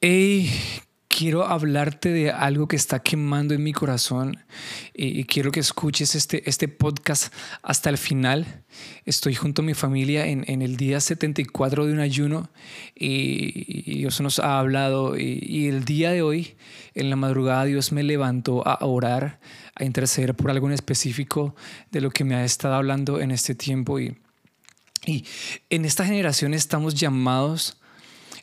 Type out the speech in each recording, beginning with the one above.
Hey, quiero hablarte de algo que está quemando en mi corazón y, quiero que escuches este, este podcast hasta el final. Estoy junto a mi familia en, el día 74 de un ayuno y, Dios nos ha hablado y, y, el día de hoy, en la madrugada, Dios me levantó a orar, a interceder por algo en específico de lo que me ha estado hablando en este tiempo y, y en esta generación estamos llamados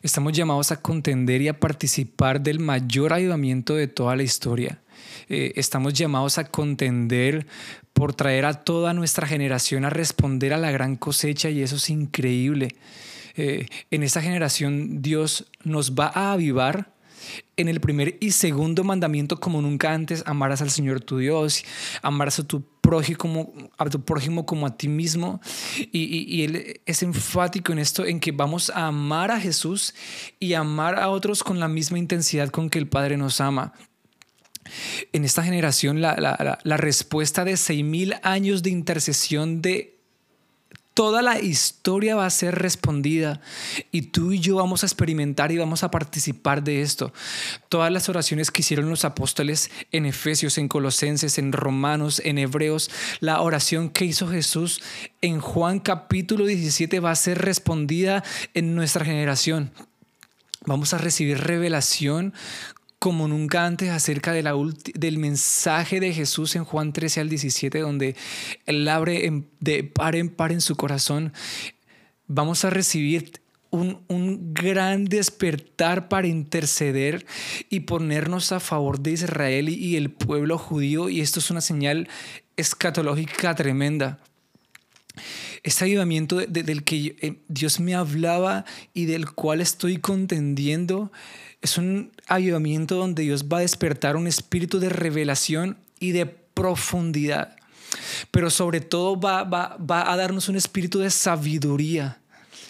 Estamos llamados a contender y a participar del mayor ayudamiento de toda la historia. Eh, estamos llamados a contender por traer a toda nuestra generación a responder a la gran cosecha y eso es increíble. Eh, en esta generación Dios nos va a avivar en el primer y segundo mandamiento como nunca antes, amarás al Señor tu Dios, amarás a tu prójimo, como a ti mismo. Y, él es enfático en esto, en que vamos a amar a Jesús y amar a otros con la misma intensidad con que el Padre nos ama. En esta generación, la, respuesta de seis mil años de intercesión de Toda la historia va a ser respondida y tú y yo vamos a experimentar y vamos a participar de esto. Todas las oraciones que hicieron los apóstoles en Efesios, en Colosenses, en Romanos, en Hebreos, la oración que hizo Jesús en Juan capítulo 17 va a ser respondida en nuestra generación. Vamos a recibir revelación como nunca antes acerca del mensaje de Jesús en Juan 13 al 17, donde Él abre de par en par en su corazón. Vamos a recibir un, un, gran despertar para interceder y ponernos a favor de Israel y, el pueblo judío. Y esto es una señal escatológica tremenda. Este ayudamiento del que eh, Dios me hablaba y del cual estoy contendiendo es un ayudamiento donde Dios va a despertar un espíritu de revelación y de profundidad. Pero sobre todo va, a darnos un espíritu de sabiduría.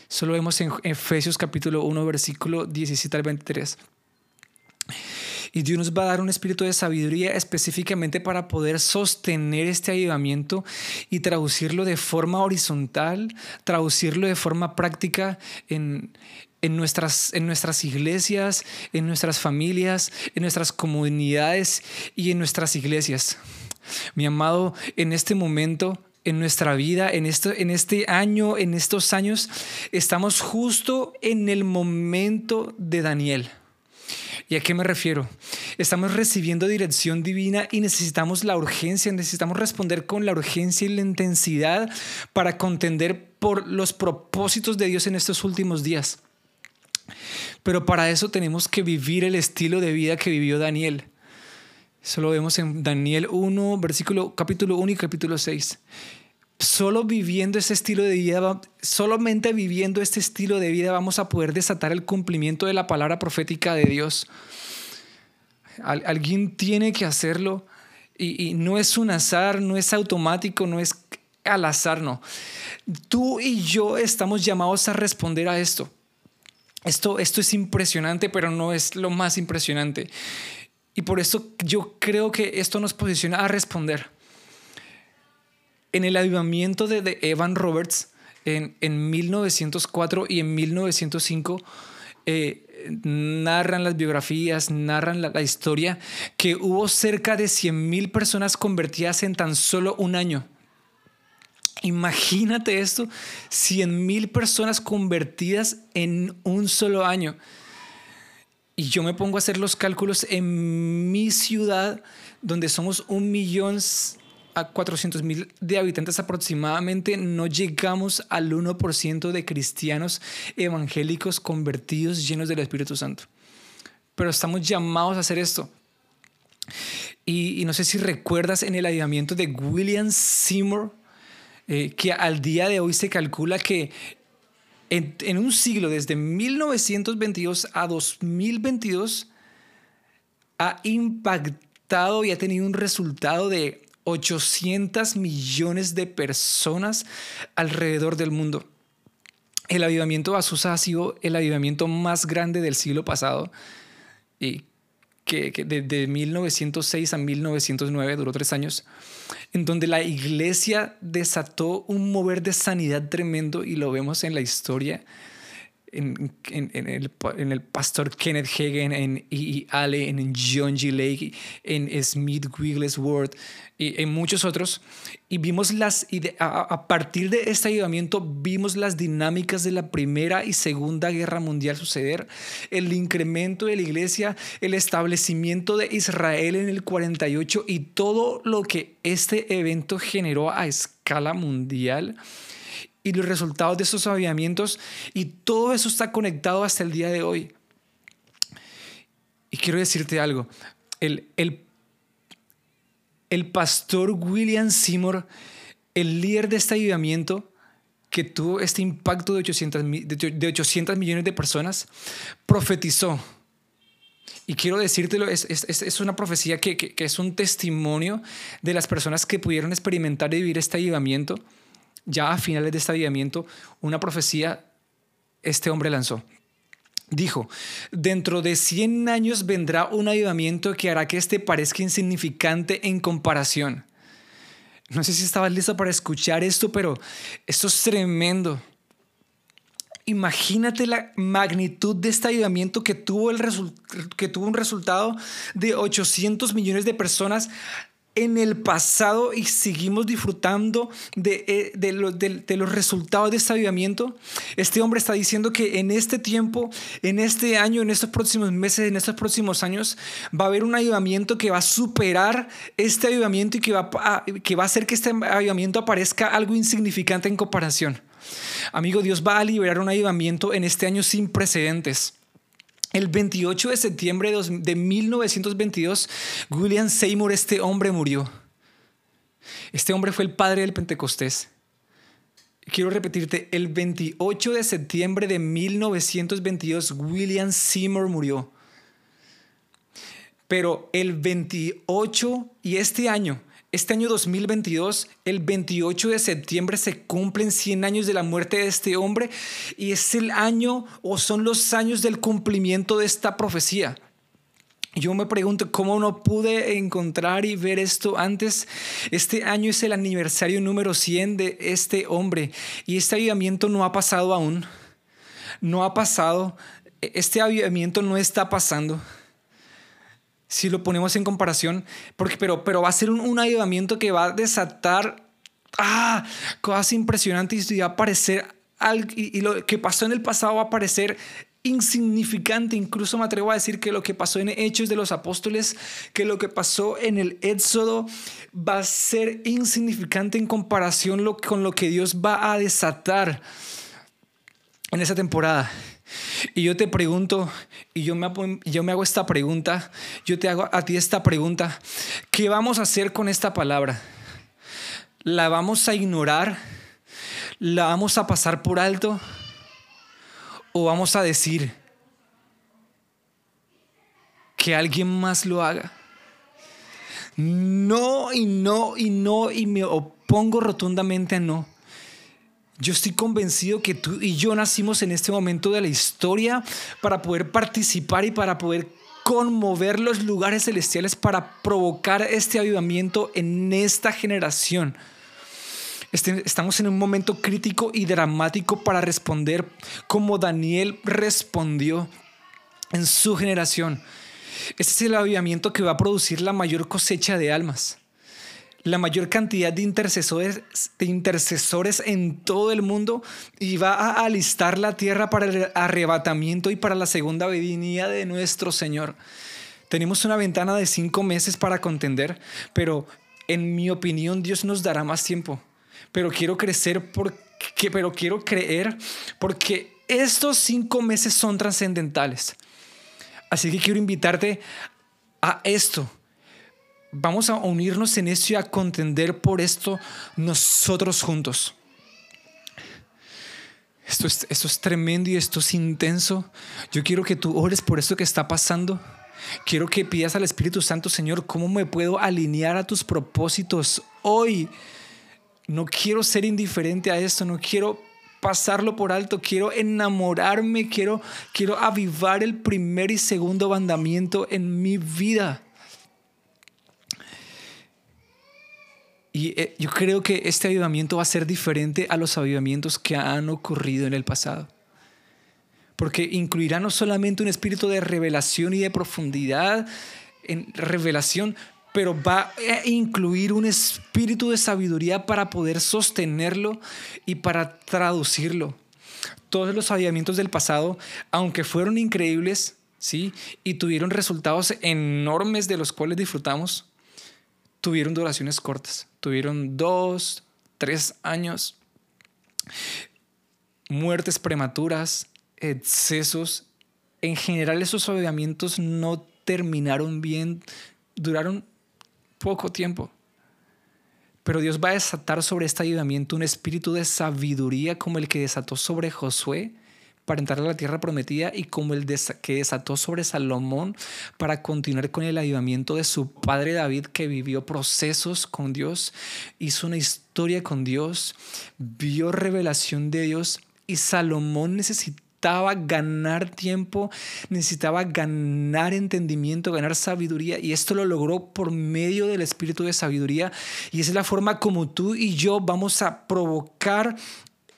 Eso lo vemos en Efesios capítulo 1, versículo 17 al 23. Y Dios nos va a dar un espíritu de sabiduría específicamente para poder sostener este ayudamiento y traducirlo de forma horizontal, traducirlo de forma práctica en, en nuestras, en nuestras iglesias, en nuestras familias, en nuestras comunidades y en nuestras iglesias. Mi amado, en este momento, en nuestra vida, en, esto, en este año, en estos años, estamos justo en el momento de Daniel. ¿Y a qué me refiero? Estamos recibiendo dirección divina y necesitamos la urgencia, necesitamos responder con la urgencia y la intensidad para contender por los propósitos de Dios en estos últimos días. Pero para eso tenemos que vivir el estilo de vida que vivió Daniel. Eso lo vemos en Daniel 1, versículo, capítulo 1 y capítulo 6. Solo viviendo ese estilo de vida, solamente viviendo este estilo de vida vamos a poder desatar el cumplimiento de la palabra profética de Dios. alguien tiene que hacerlo y, y no es un azar, no es automático, no es al azar, no. Tú y yo estamos llamados a responder a esto. Esto, esto es impresionante, pero no es lo más impresionante. Y por eso yo creo que esto nos posiciona a responder. En el avivamiento de, Evan Roberts en, en, 1904 y en 1905, eh, narran las biografías, narran la, historia, que hubo cerca de 100.000 personas convertidas en tan solo un año. Imagínate esto, 100 mil personas convertidas en un solo año. Y yo me pongo a hacer los cálculos en mi ciudad, donde somos un millón a 400 mil de habitantes aproximadamente, no llegamos al 1% de cristianos evangélicos convertidos llenos del Espíritu Santo. Pero estamos llamados a hacer esto. Y, no sé si recuerdas en el ayudamiento de William Seymour, eh, que al día de hoy se calcula que en, un siglo, desde 1922 a 2022, ha impactado y ha tenido un resultado de 800 millones de personas alrededor del mundo. El avivamiento de Azusa ha sido el avivamiento más grande del siglo pasado y que, que de, 1906 a 1909 duró tres años, en donde la iglesia desató un mover de sanidad tremendo y lo vemos en la historia. En, el, en, el, pastor Kenneth Hagen, en E. e. Allen, en John G. Lake, en Smith Wigglesworth y en muchos otros. Y vimos las, a, partir de este ayudamiento, vimos las dinámicas de la Primera y Segunda Guerra Mundial suceder, el incremento de la iglesia, el establecimiento de Israel en el 48 y todo lo que este evento generó a escala mundial y los resultados de esos avivamientos y todo eso está conectado hasta el día de hoy. Y quiero decirte algo, el, el, el pastor William Seymour, el líder de este avivamiento, que tuvo este impacto de 800, de 800 millones de personas, profetizó. Y quiero decírtelo, es, es, es una profecía que, que, que, es un testimonio de las personas que pudieron experimentar y vivir este avivamiento ya a finales de este avivamiento, una profecía este hombre lanzó. Dijo, dentro de 100 años vendrá un avivamiento que hará que este parezca insignificante en comparación. No sé si estabas listo para escuchar esto, pero esto es tremendo. Imagínate la magnitud de este avivamiento que tuvo, que tuvo un resultado de 800 millones de personas en el pasado y seguimos disfrutando de, eh, de, los resultados de este avivamiento. Este hombre está diciendo que en este tiempo, en este año, en estos próximos meses, en estos próximos años, va a haber un avivamiento que va a superar este avivamiento y que va a, que va a hacer que este avivamiento aparezca algo insignificante en comparación. Amigo, Dios va a liberar un avivamiento en este año sin precedentes. El 28 de septiembre de 1922, William Seymour, este hombre murió. Este hombre fue el padre del Pentecostés. Quiero repetirte, el 28 de septiembre de 1922, William Seymour murió. Pero el 28 y este año, este año 2022, el 28 de septiembre, se cumplen 100 años de la muerte de este hombre y es el año o son los años del cumplimiento de esta profecía. Yo me pregunto cómo no pude encontrar y ver esto antes. Este año es el aniversario número 100 de este hombre y este avivamiento no ha pasado aún. No ha pasado. Este avivamiento no está pasando si lo ponemos en comparación, porque, pero, pero va a ser un, un que va a desatar ah, cosas impresionantes y va a parecer y, lo que pasó en el pasado va a parecer insignificante. Incluso me atrevo a decir que lo que pasó en Hechos de los Apóstoles, que lo que pasó en el Éxodo va a ser insignificante en comparación con lo que Dios va a desatar en esa temporada. Y yo te pregunto, y yo me, yo me hago esta pregunta, yo te hago a ti esta pregunta, ¿qué vamos a hacer con esta palabra? ¿La vamos a ignorar? ¿La vamos a pasar por alto? ¿O vamos a decir que alguien más lo haga? No y no y no y me opongo rotundamente a no. Yo estoy convencido que tú y yo nacimos en este momento de la historia para poder participar y para poder conmover los lugares celestiales para provocar este avivamiento en esta generación. Este, estamos en un momento crítico y dramático para responder como Daniel respondió en su generación. Este es el avivamiento que va a producir la mayor cosecha de almas la mayor cantidad de intercesores, en todo el mundo y va a alistar la tierra para el arrebatamiento y para la segunda venida de nuestro Señor. Tenemos una ventana de cinco meses para contender, pero en mi opinión Dios nos dará más tiempo. Pero quiero crecer porque, pero quiero creer porque estos cinco meses son trascendentales. Así que quiero invitarte a esto, Vamos a unirnos en esto y a contender por esto nosotros juntos. Esto es, esto es tremendo y esto es intenso. Yo quiero que tú ores por esto que está pasando. Quiero que pidas al Espíritu Santo, Señor, cómo me puedo alinear a tus propósitos hoy. No quiero ser indiferente a esto, no quiero pasarlo por alto, quiero enamorarme, quiero, quiero avivar el primer y segundo mandamiento en mi vida. Y eh, yo creo que este avivamiento va a ser diferente a los avivamientos que han ocurrido en el pasado. porque incluirá no solamente un espíritu de revelación y de profundidad en revelación, pero va a incluir un espíritu de sabiduría para poder sostenerlo y para traducirlo. Todos los avivamientos del pasado, aunque fueron increíbles, ¿sí? Y tuvieron resultados enormes de los cuales disfrutamos, tuvieron duraciones cortas. Tuvieron dos, tres años. Muertes prematuras, excesos. En general esos avivamientos no terminaron bien, duraron poco tiempo. Pero Dios va a desatar sobre este ayudamiento un espíritu de sabiduría como el que desató sobre Josué para entrar a la tierra prometida y como el que desató sobre Salomón para continuar con el ayudamiento de su padre David que vivió procesos con Dios, hizo una historia con Dios, vio revelación de Dios y Salomón necesitaba ganar tiempo, necesitaba ganar entendimiento, ganar sabiduría y esto lo logró por medio del espíritu de sabiduría. Y esa es la forma como tú y yo vamos a provocar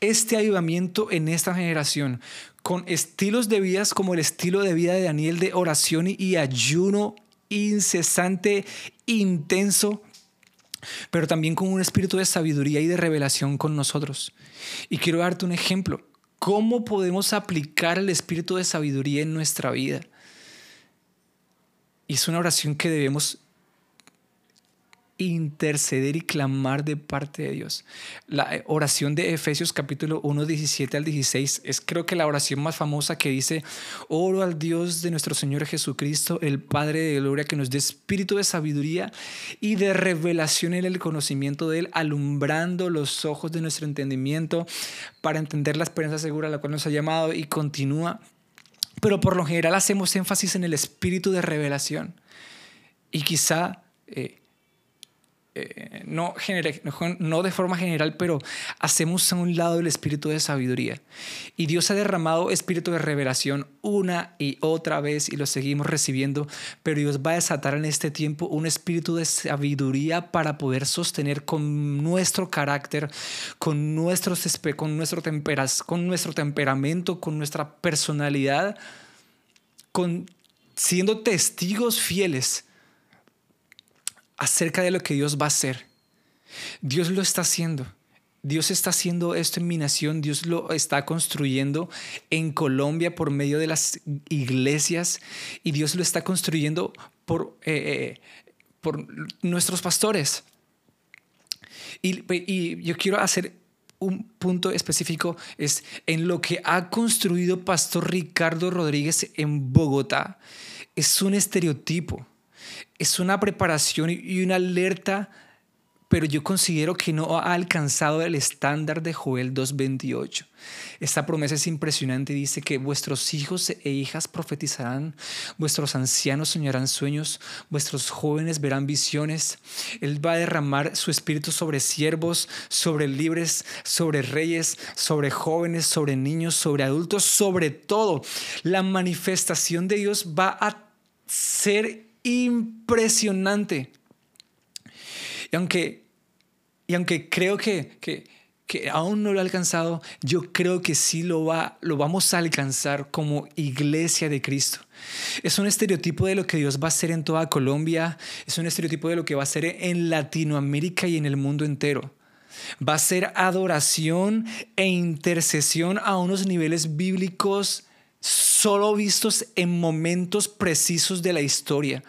este avivamiento en esta generación con estilos de vidas como el estilo de vida de Daniel de oración y ayuno incesante, intenso, pero también con un espíritu de sabiduría y de revelación con nosotros. Y quiero darte un ejemplo. ¿Cómo podemos aplicar el espíritu de sabiduría en nuestra vida? Y es una oración que debemos interceder y clamar de parte de Dios. La eh, oración de Efesios capítulo 1, 17 al 16 es creo que la oración más famosa que dice, oro al Dios de nuestro Señor Jesucristo, el Padre de gloria, que nos dé espíritu de sabiduría y de revelación en el conocimiento de Él, alumbrando los ojos de nuestro entendimiento para entender la esperanza segura a la cual nos ha llamado y continúa. Pero por lo general hacemos énfasis en el espíritu de revelación. Y quizá... Eh, eh, no, no de forma general, pero hacemos a un lado el espíritu de sabiduría. Y Dios ha derramado espíritu de revelación una y otra vez y lo seguimos recibiendo, pero Dios va a desatar en este tiempo un espíritu de sabiduría para poder sostener con nuestro carácter, con, nuestros, con, nuestro, temperas, con nuestro temperamento, con nuestra personalidad, con siendo testigos fieles acerca de lo que Dios va a hacer. Dios lo está haciendo. Dios está haciendo esto en mi nación, Dios lo está construyendo en Colombia por medio de las iglesias y Dios lo está construyendo por, eh, eh, por nuestros pastores. Y, y yo quiero hacer un punto específico, es en lo que ha construido Pastor Ricardo Rodríguez en Bogotá. Es un estereotipo es una preparación y una alerta, pero yo considero que no ha alcanzado el estándar de Joel 2.28. Esta promesa es impresionante. Dice que vuestros hijos e hijas profetizarán, vuestros ancianos soñarán sueños, vuestros jóvenes verán visiones. Él va a derramar su espíritu sobre siervos, sobre libres, sobre reyes, sobre jóvenes, sobre niños, sobre adultos, sobre todo. La manifestación de Dios va a ser impresionante. Y aunque, y aunque creo que, que, que aún no lo ha alcanzado, yo creo que sí lo, va, lo vamos a alcanzar como iglesia de Cristo. Es un estereotipo de lo que Dios va a hacer en toda Colombia, es un estereotipo de lo que va a hacer en Latinoamérica y en el mundo entero. Va a ser adoración e intercesión a unos niveles bíblicos solo vistos en momentos precisos de la historia.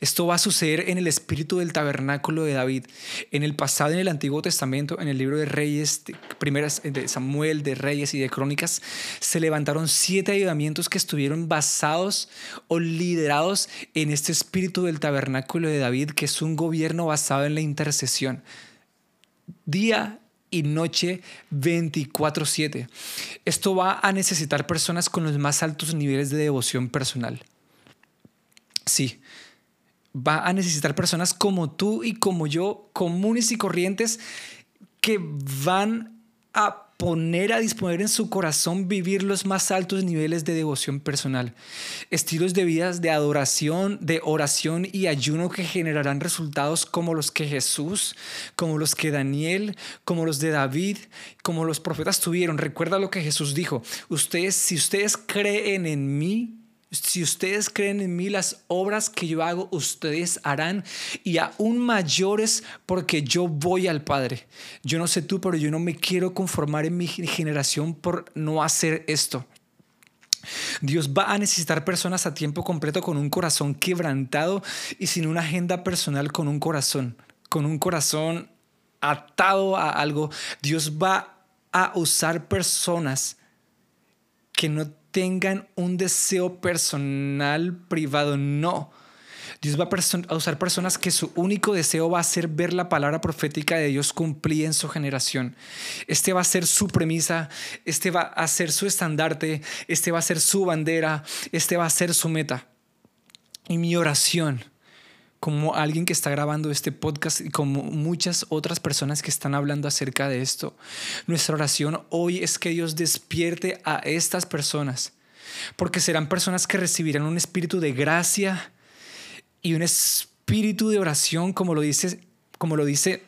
Esto va a suceder en el espíritu del tabernáculo de David. En el pasado, en el Antiguo Testamento, en el libro de Reyes, de, primeras de Samuel, de Reyes y de Crónicas, se levantaron siete ayudamientos que estuvieron basados o liderados en este espíritu del tabernáculo de David, que es un gobierno basado en la intercesión. Día y noche 24/7. Esto va a necesitar personas con los más altos niveles de devoción personal. Sí, va a necesitar personas como tú y como yo, comunes y corrientes, que van a poner a disponer en su corazón vivir los más altos niveles de devoción personal, estilos de vidas de adoración, de oración y ayuno que generarán resultados como los que Jesús, como los que Daniel, como los de David, como los profetas tuvieron. Recuerda lo que Jesús dijo, ustedes si ustedes creen en mí, si ustedes creen en mí, las obras que yo hago, ustedes harán y aún mayores porque yo voy al Padre. Yo no sé tú, pero yo no me quiero conformar en mi generación por no hacer esto. Dios va a necesitar personas a tiempo completo con un corazón quebrantado y sin una agenda personal con un corazón, con un corazón atado a algo. Dios va a usar personas que no tengan un deseo personal privado, no. Dios va a usar personas que su único deseo va a ser ver la palabra profética de Dios cumplida en su generación. Este va a ser su premisa, este va a ser su estandarte, este va a ser su bandera, este va a ser su meta. Y mi oración como alguien que está grabando este podcast y como muchas otras personas que están hablando acerca de esto. Nuestra oración hoy es que Dios despierte a estas personas, porque serán personas que recibirán un espíritu de gracia y un espíritu de oración, como lo dice, como lo dice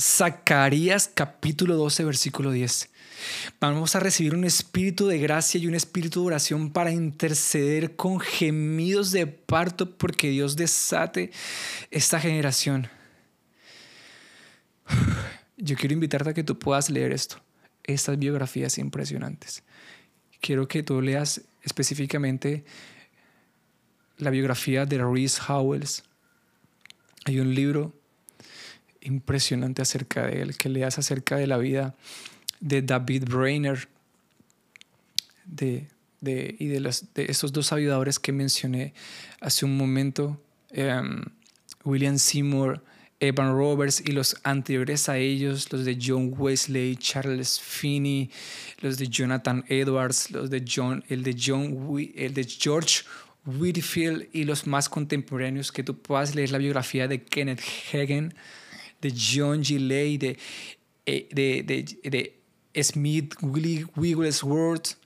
Zacarías capítulo 12, versículo 10. Vamos a recibir un espíritu de gracia y un espíritu de oración para interceder con gemidos de parto porque Dios desate esta generación. Yo quiero invitarte a que tú puedas leer esto, estas biografías impresionantes. Quiero que tú leas específicamente la biografía de Reese Howells. Hay un libro impresionante acerca de él, que leas acerca de la vida de David Brainer de, y de, los, de estos dos ayudadores que mencioné hace un momento, em, William Seymour, Evan Roberts y los anteriores a ellos, los de John Wesley, Charles Finney, los de Jonathan Edwards, los de John, el de John, el de George Whitfield y los más contemporáneos que tú puedas leer la biografía de Kenneth Hagen, de John Gilley, de, eh, de, de, de Smith, Wigglesworth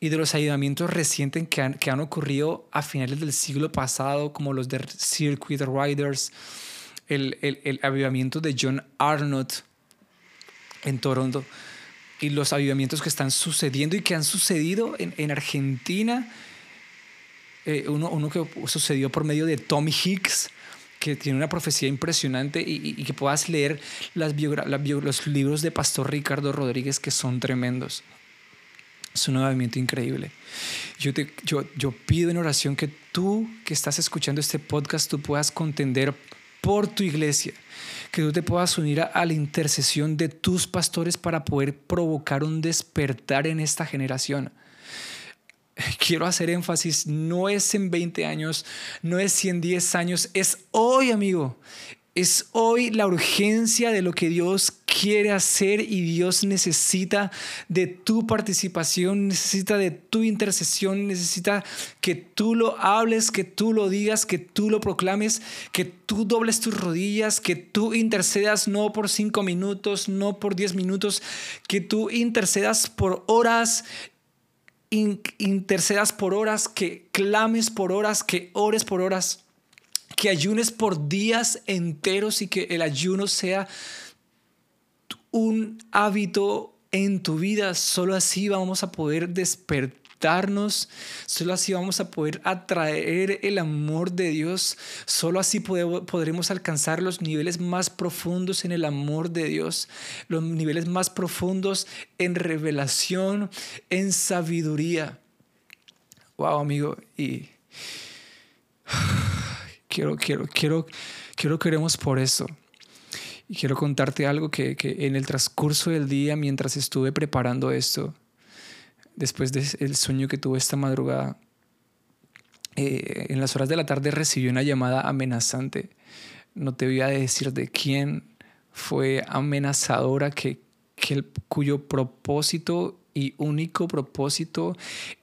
y de los ayudamientos recientes que han, que han ocurrido a finales del siglo pasado, como los de Circuit Riders, el, el, el avivamiento de John Arnott en Toronto y los avivamientos que están sucediendo y que han sucedido en, en Argentina. Eh, uno, uno, que sucedió por medio de Tommy Hicks, que tiene una profecía impresionante y, que puedas leer las los libros de Pastor Ricardo Rodríguez que son tremendos. Es un movimiento increíble. Yo, te, yo, yo pido en oración que tú que estás escuchando este podcast, tú puedas contender por tu iglesia, que tú te puedas unir a, la intercesión de tus pastores para poder provocar un despertar en esta generación quiero hacer énfasis, no es en 20 años, no es en 10 años, es hoy, amigo. Es hoy la urgencia de lo que Dios quiere hacer y Dios necesita de tu participación, necesita de tu intercesión, necesita que tú lo hables, que tú lo digas, que tú lo proclames, que tú dobles tus rodillas, que tú intercedas no por cinco minutos, no por diez minutos, que tú intercedas por horas intercedas por horas, que clames por horas, que ores por horas, que ayunes por días enteros y que el ayuno sea un hábito en tu vida. Solo así vamos a poder despertar solo así vamos a poder atraer el amor de Dios, solo así podremos alcanzar los niveles más profundos en el amor de Dios, los niveles más profundos en revelación, en sabiduría. Wow, amigo, y quiero, quiero, quiero, quiero queremos por eso. Y quiero contarte algo que, que en el transcurso del día, mientras estuve preparando esto, después del sueño que tuve esta madrugada, eh, en las horas de la tarde recibí una llamada amenazante. No te voy a decir de quién fue amenazadora, que, que cuyo propósito y único propósito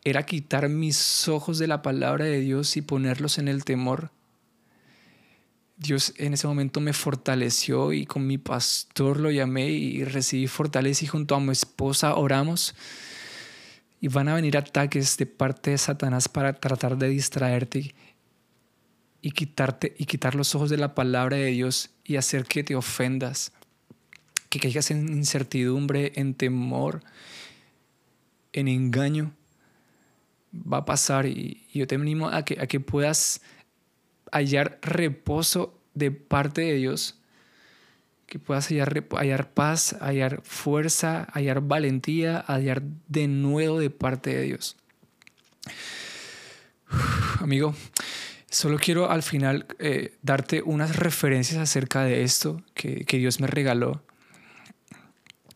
era quitar mis ojos de la palabra de Dios y ponerlos en el temor. Dios en ese momento me fortaleció y con mi pastor lo llamé y recibí fortaleza y junto a mi esposa oramos. Y van a venir ataques de parte de Satanás para tratar de distraerte y quitarte y quitar los ojos de la palabra de Dios y hacer que te ofendas, que caigas en incertidumbre, en temor, en engaño. Va a pasar y, yo te animo a que, a que puedas hallar reposo de parte de Dios, que puedas hallar, paz, hallar fuerza, hallar valentía, hallar de nuevo de parte de Dios. amigo, solo quiero al final eh, darte unas referencias acerca de esto que, que Dios me regaló.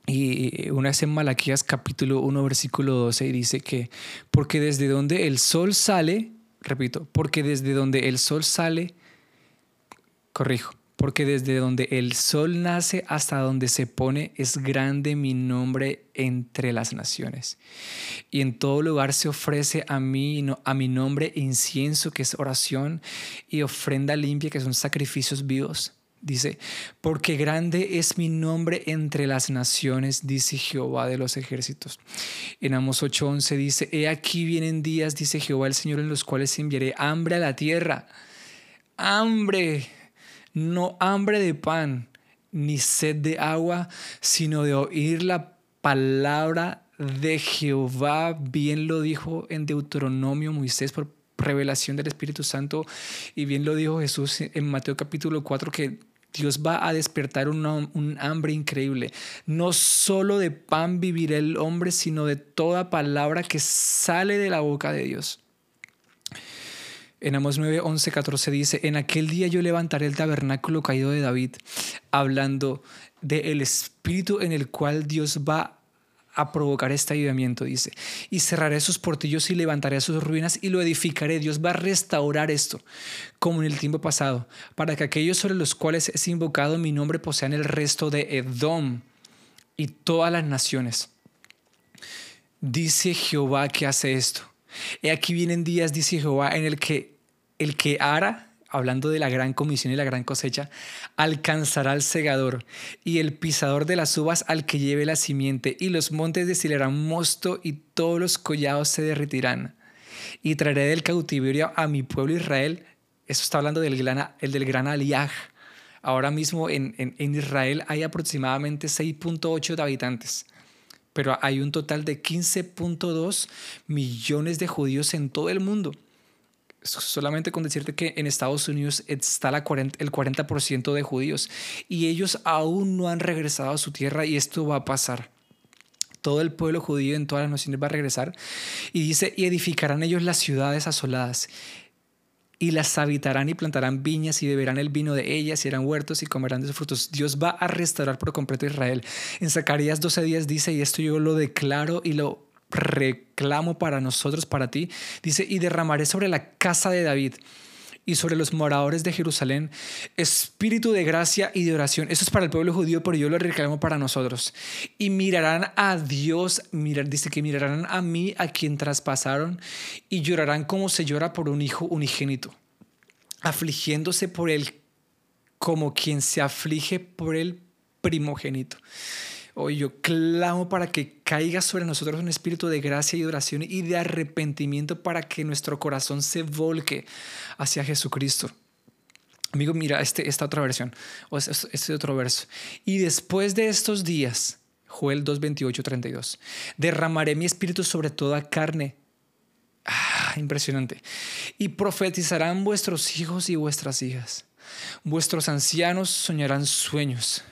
Y una vez en Malaquías capítulo 1 versículo 12 dice que porque desde donde el sol sale, repito, porque desde donde el sol sale, corrijo, porque desde donde el sol nace hasta donde se pone es grande mi nombre entre las naciones. Y en todo lugar se ofrece a mí, a mi nombre, incienso, que es oración, y ofrenda limpia, que son sacrificios vivos. Dice, porque grande es mi nombre entre las naciones, dice Jehová de los ejércitos. En Amos 8:11 dice, he aquí vienen días, dice Jehová el Señor, en los cuales enviaré hambre a la tierra. Hambre, no hambre de pan, ni sed de agua, sino de oír la palabra de Jehová. Bien lo dijo en Deuteronomio Moisés por revelación del Espíritu Santo. Y bien lo dijo Jesús en Mateo capítulo 4, que Dios va a despertar un, hambre increíble. No solo de pan vivirá el hombre, sino de toda palabra que sale de la boca de Dios. En Amos 9, 11, 14 dice, en aquel día yo levantaré el tabernáculo caído de David, hablando del espíritu en el cual Dios va a provocar este ayudamiento, dice. Y cerraré sus portillos y levantaré sus ruinas y lo edificaré. Dios va a restaurar esto, como en el tiempo pasado, para que aquellos sobre los cuales es invocado mi nombre posean el resto de Edom y todas las naciones. Dice Jehová que hace esto. He aquí vienen días, dice Jehová, en el que el que ara hablando de la gran comisión y la gran cosecha, alcanzará al segador y el pisador de las uvas al que lleve la simiente, y los montes destilarán mosto y todos los collados se derretirán. Y traeré del cautiverio a mi pueblo Israel. Eso está hablando del gran, el del gran. Ahora mismo en, en Israel hay aproximadamente 6.8 de habitantes pero hay un total de 15.2 millones de judíos en todo el mundo solamente con decirte que en Estados Unidos está el 40% de judíos y ellos aún no han regresado a su tierra y esto va a pasar. Todo el pueblo judío en todas las naciones va a regresar y dice, y edificarán ellos las ciudades asoladas y las habitarán y plantarán viñas y beberán el vino de ellas y eran huertos y comerán de sus frutos. Dios va a restaurar por completo Israel. En Zacarías 12 días dice, y esto yo lo declaro y lo reclamo para nosotros, para ti. Dice, y derramaré sobre la casa de David y sobre los moradores de Jerusalén espíritu de gracia y de oración. Eso es para el pueblo judío, pero yo lo reclamo para nosotros. Y mirarán a Dios, mirar, dice que mirarán a mí, a quien traspasaron, y llorarán como se llora por un hijo unigénito, afligiéndose por él como quien se aflige por el primogénito. Hoy yo clamo para que caiga sobre nosotros un espíritu de gracia y oración y de arrepentimiento para que nuestro corazón se volque hacia Jesucristo. Amigo, mira este, esta otra versión, o este, este otro verso. Y después de estos días, Joel 2, 28, 32, derramaré mi espíritu sobre toda carne. Ah, impresionante. Y profetizarán vuestros hijos y vuestras hijas. Vuestros ancianos soñarán sueños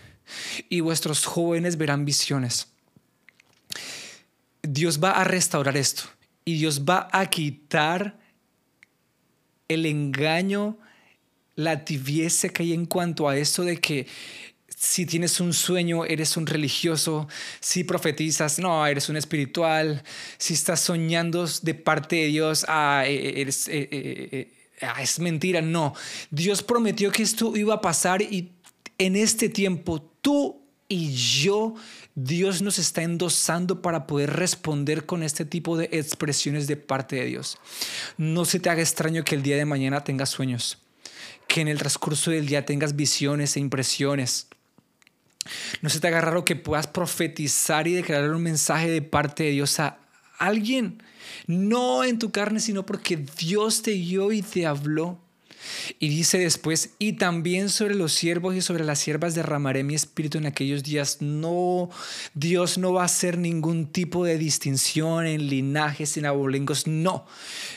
y vuestros jóvenes verán visiones. Dios va a restaurar esto y Dios va a quitar el engaño, la tibieza que hay en cuanto a esto de que si tienes un sueño, eres un religioso, si profetizas, no, eres un espiritual, si estás soñando de parte de Dios, ah, e, e, e, ah, es mentira, no. Dios prometió que esto iba a pasar y en este tiempo tú y yo, Dios nos está endosando para poder responder con este tipo de expresiones de parte de Dios. No se te haga extraño que el día de mañana tengas sueños que en el transcurso del día tengas visiones e impresiones. No se te haga raro que puedas profetizar y declarar un mensaje de parte de Dios a alguien. No en tu carne, sino porque Dios te guió y te habló. Y dice después, y también sobre los siervos y sobre las siervas derramaré mi espíritu en aquellos días. No, Dios no va a hacer ningún tipo de distinción en linajes, en abolengos. No,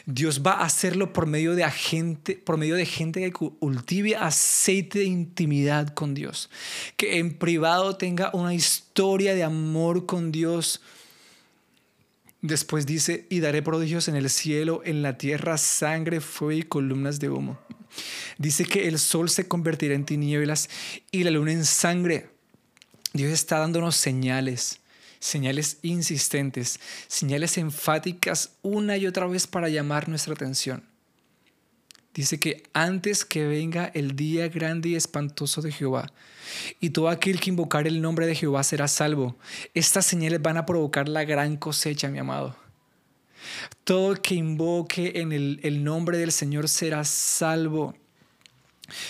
Dios va a hacerlo por medio de gente, por medio de gente que cultive aceite de intimidad con Dios, que en privado tenga una historia de amor con Dios. Después dice, y daré prodigios en el cielo, en la tierra, sangre, fuego y columnas de humo. Dice que el sol se convertirá en tinieblas y la luna en sangre. Dios está dándonos señales, señales insistentes, señales enfáticas una y otra vez para llamar nuestra atención. Dice que antes que venga el día grande y espantoso de Jehová, y todo aquel que invocar el nombre de Jehová será salvo. Estas señales van a provocar la gran cosecha, mi amado. Todo que invoque en el, el nombre del Señor será salvo.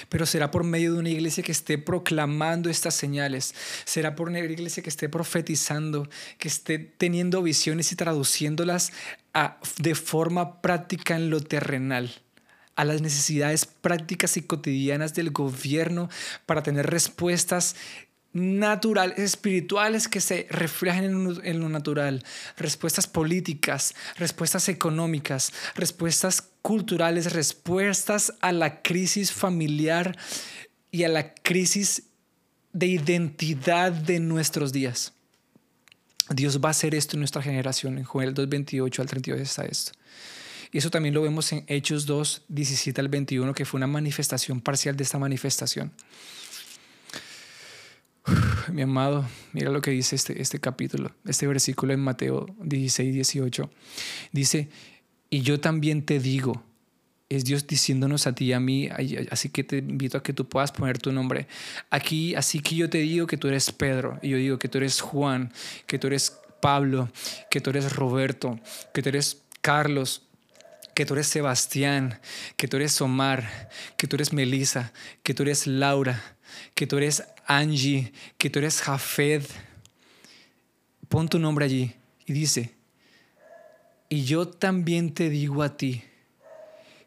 Pero será por medio de una iglesia que esté proclamando estas señales, será por una iglesia que esté profetizando, que esté teniendo visiones y traduciéndolas de forma práctica en lo terrenal a las necesidades prácticas y cotidianas del gobierno para tener respuestas naturales, espirituales que se reflejen en lo natural, respuestas políticas, respuestas económicas, respuestas culturales, respuestas a la crisis familiar y a la crisis de identidad de nuestros días. Dios va a hacer esto en nuestra generación. En Joel 2.28 al 32 está esto. Y eso también lo vemos en Hechos 2, 17 al 21, que fue una manifestación parcial de esta manifestación mi amado, mira lo que dice este, este capítulo, este versículo en Mateo 16, 18. Dice, y yo también te digo, es Dios diciéndonos a ti y a mí, así que te invito a que tú puedas poner tu nombre. Aquí, así que yo te digo que tú eres Pedro, y yo digo que tú eres Juan, que tú eres Pablo, que tú eres Roberto, que tú eres Carlos, que tú eres Sebastián, que tú eres Omar, que tú eres Melissa, que tú eres Laura, que tú eres Angie, que tú eres Jafed. Pon tu nombre allí y dice, y yo también te digo a ti,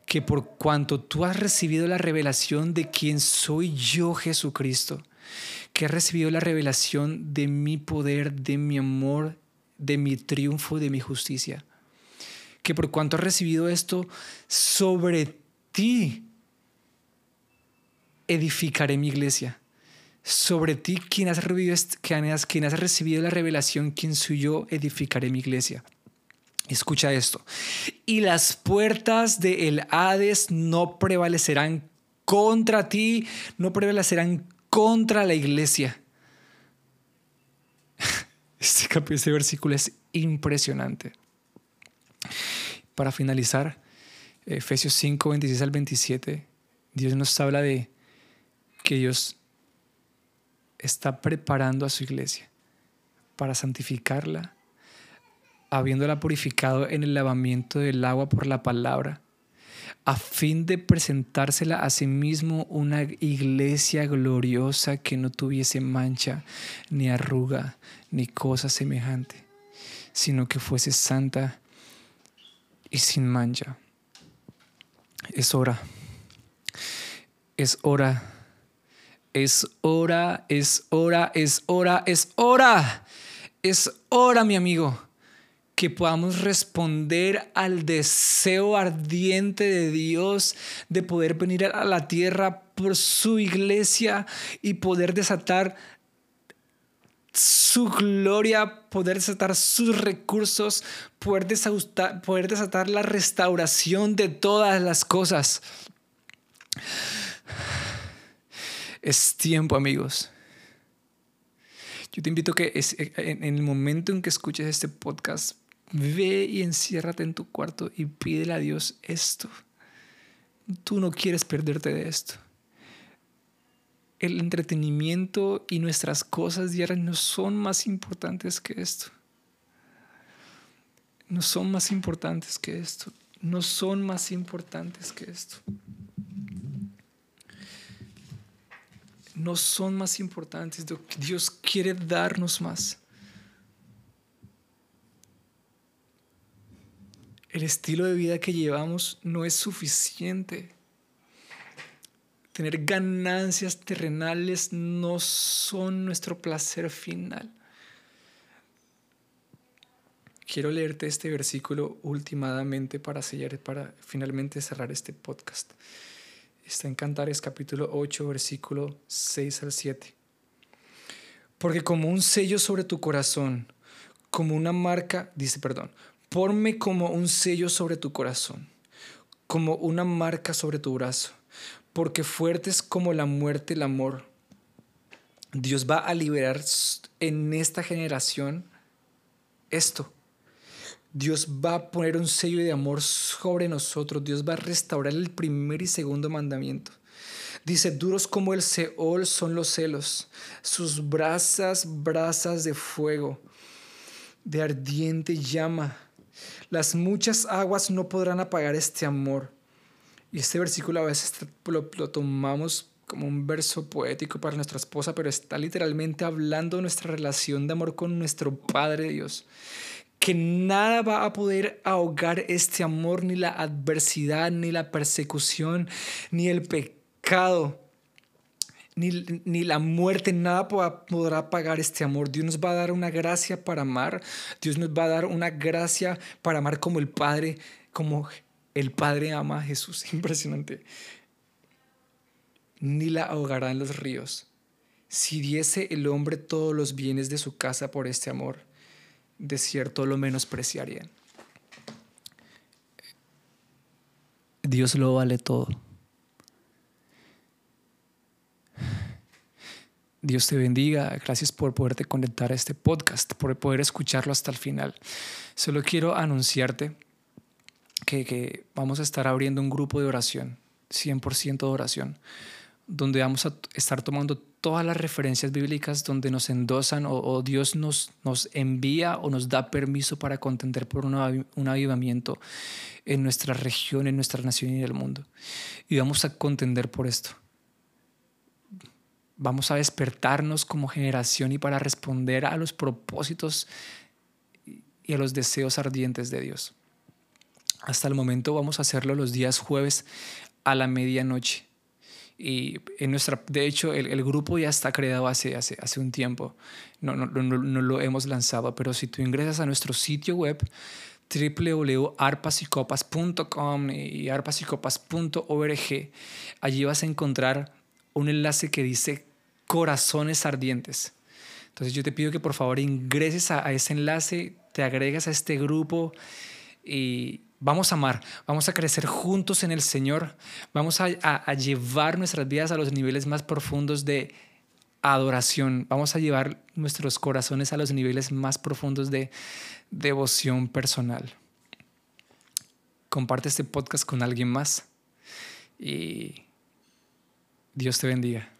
que por cuanto tú has recibido la revelación de quién soy yo Jesucristo, que has recibido la revelación de mi poder, de mi amor, de mi triunfo, de mi justicia, que por cuanto has recibido esto, sobre ti edificaré mi iglesia. Sobre ti, quien has, quien has recibido la revelación, quien soy yo, edificaré mi iglesia. Escucha esto. Y las puertas del Hades no prevalecerán contra ti, no prevalecerán contra la iglesia. Este, este versículo es impresionante. Para finalizar, Efesios 5, 26 al 27, Dios nos habla de que Dios está preparando a su iglesia para santificarla, habiéndola purificado en el lavamiento del agua por la palabra, a fin de presentársela a sí mismo una iglesia gloriosa que no tuviese mancha, ni arruga, ni cosa semejante, sino que fuese santa y sin mancha. Es hora, es hora es hora, es hora, es hora, es hora. Es hora, mi amigo, que podamos responder al deseo ardiente de Dios de poder venir a la tierra por su iglesia y poder desatar su gloria, poder desatar sus recursos, poder desatar, poder desatar la restauración de todas las cosas. Es tiempo, amigos. Yo te invito a que eh, en el momento en que escuches este podcast, ve y enciérrate en tu cuarto y pídele a Dios esto. Tú no quieres perderte de esto. El entretenimiento y nuestras cosas diarias no son más importantes que esto. No son más importantes que esto. No son más importantes que esto. No son más importantes. Dios quiere darnos más. El estilo de vida que llevamos no es suficiente. Tener ganancias terrenales no son nuestro placer final. Quiero leerte este versículo últimamente para, sellar, para finalmente cerrar este podcast. Está en Cantares capítulo 8, versículo 6 al 7. Porque como un sello sobre tu corazón, como una marca, dice, perdón, ponme como un sello sobre tu corazón, como una marca sobre tu brazo, porque fuerte es como la muerte el amor. Dios va a liberar en esta generación esto Dios va a poner un sello de amor sobre nosotros. Dios va a restaurar el primer y segundo mandamiento. Dice, duros como el Seol son los celos, sus brasas, brasas de fuego, de ardiente llama. Las muchas aguas no podrán apagar este amor. Y este versículo a veces lo, lo tomamos como un verso poético para nuestra esposa, pero está literalmente hablando de nuestra relación de amor con nuestro Padre Dios que nada va a poder ahogar este amor, ni la adversidad, ni la persecución, ni el pecado, ni, ni la muerte, nada podrá pagar este amor. Dios nos va a dar una gracia para amar, Dios nos va a dar una gracia para amar como el Padre, como el Padre ama a Jesús. Impresionante. Ni la ahogará en los ríos. Si diese el hombre todos los bienes de su casa por este amor de cierto lo menospreciarían. Dios lo vale todo. Dios te bendiga. Gracias por poderte conectar a este podcast, por poder escucharlo hasta el final. Solo quiero anunciarte que, que vamos a estar abriendo un grupo de oración, 100% de oración, donde vamos a estar tomando todas las referencias bíblicas donde nos endosan o, Dios nos, nos envía o nos da permiso para contender por un avivamiento en nuestra región, en nuestra nación y en el mundo. Y vamos a contender por esto. Vamos a despertarnos como generación y para responder a los propósitos y a los deseos ardientes de Dios. Hasta el momento vamos a hacerlo los días jueves a la medianoche y en nuestra, de hecho, el, grupo ya está creado hace, hace, hace un tiempo. No, no, no, no, lo hemos lanzado, pero si tú ingresas a nuestro sitio web www.arpasicopas.com y arpasicopas.org, allí vas a encontrar un enlace que dice corazones ardientes. Entonces yo te pido que por favor ingreses a, a ese enlace, te agregas a este grupo y, Vamos a amar, vamos a crecer juntos en el Señor, vamos a, llevar nuestras vidas a los niveles más profundos de adoración, vamos a llevar nuestros corazones a los niveles más profundos de devoción personal. Comparte este podcast con alguien más y Dios te bendiga.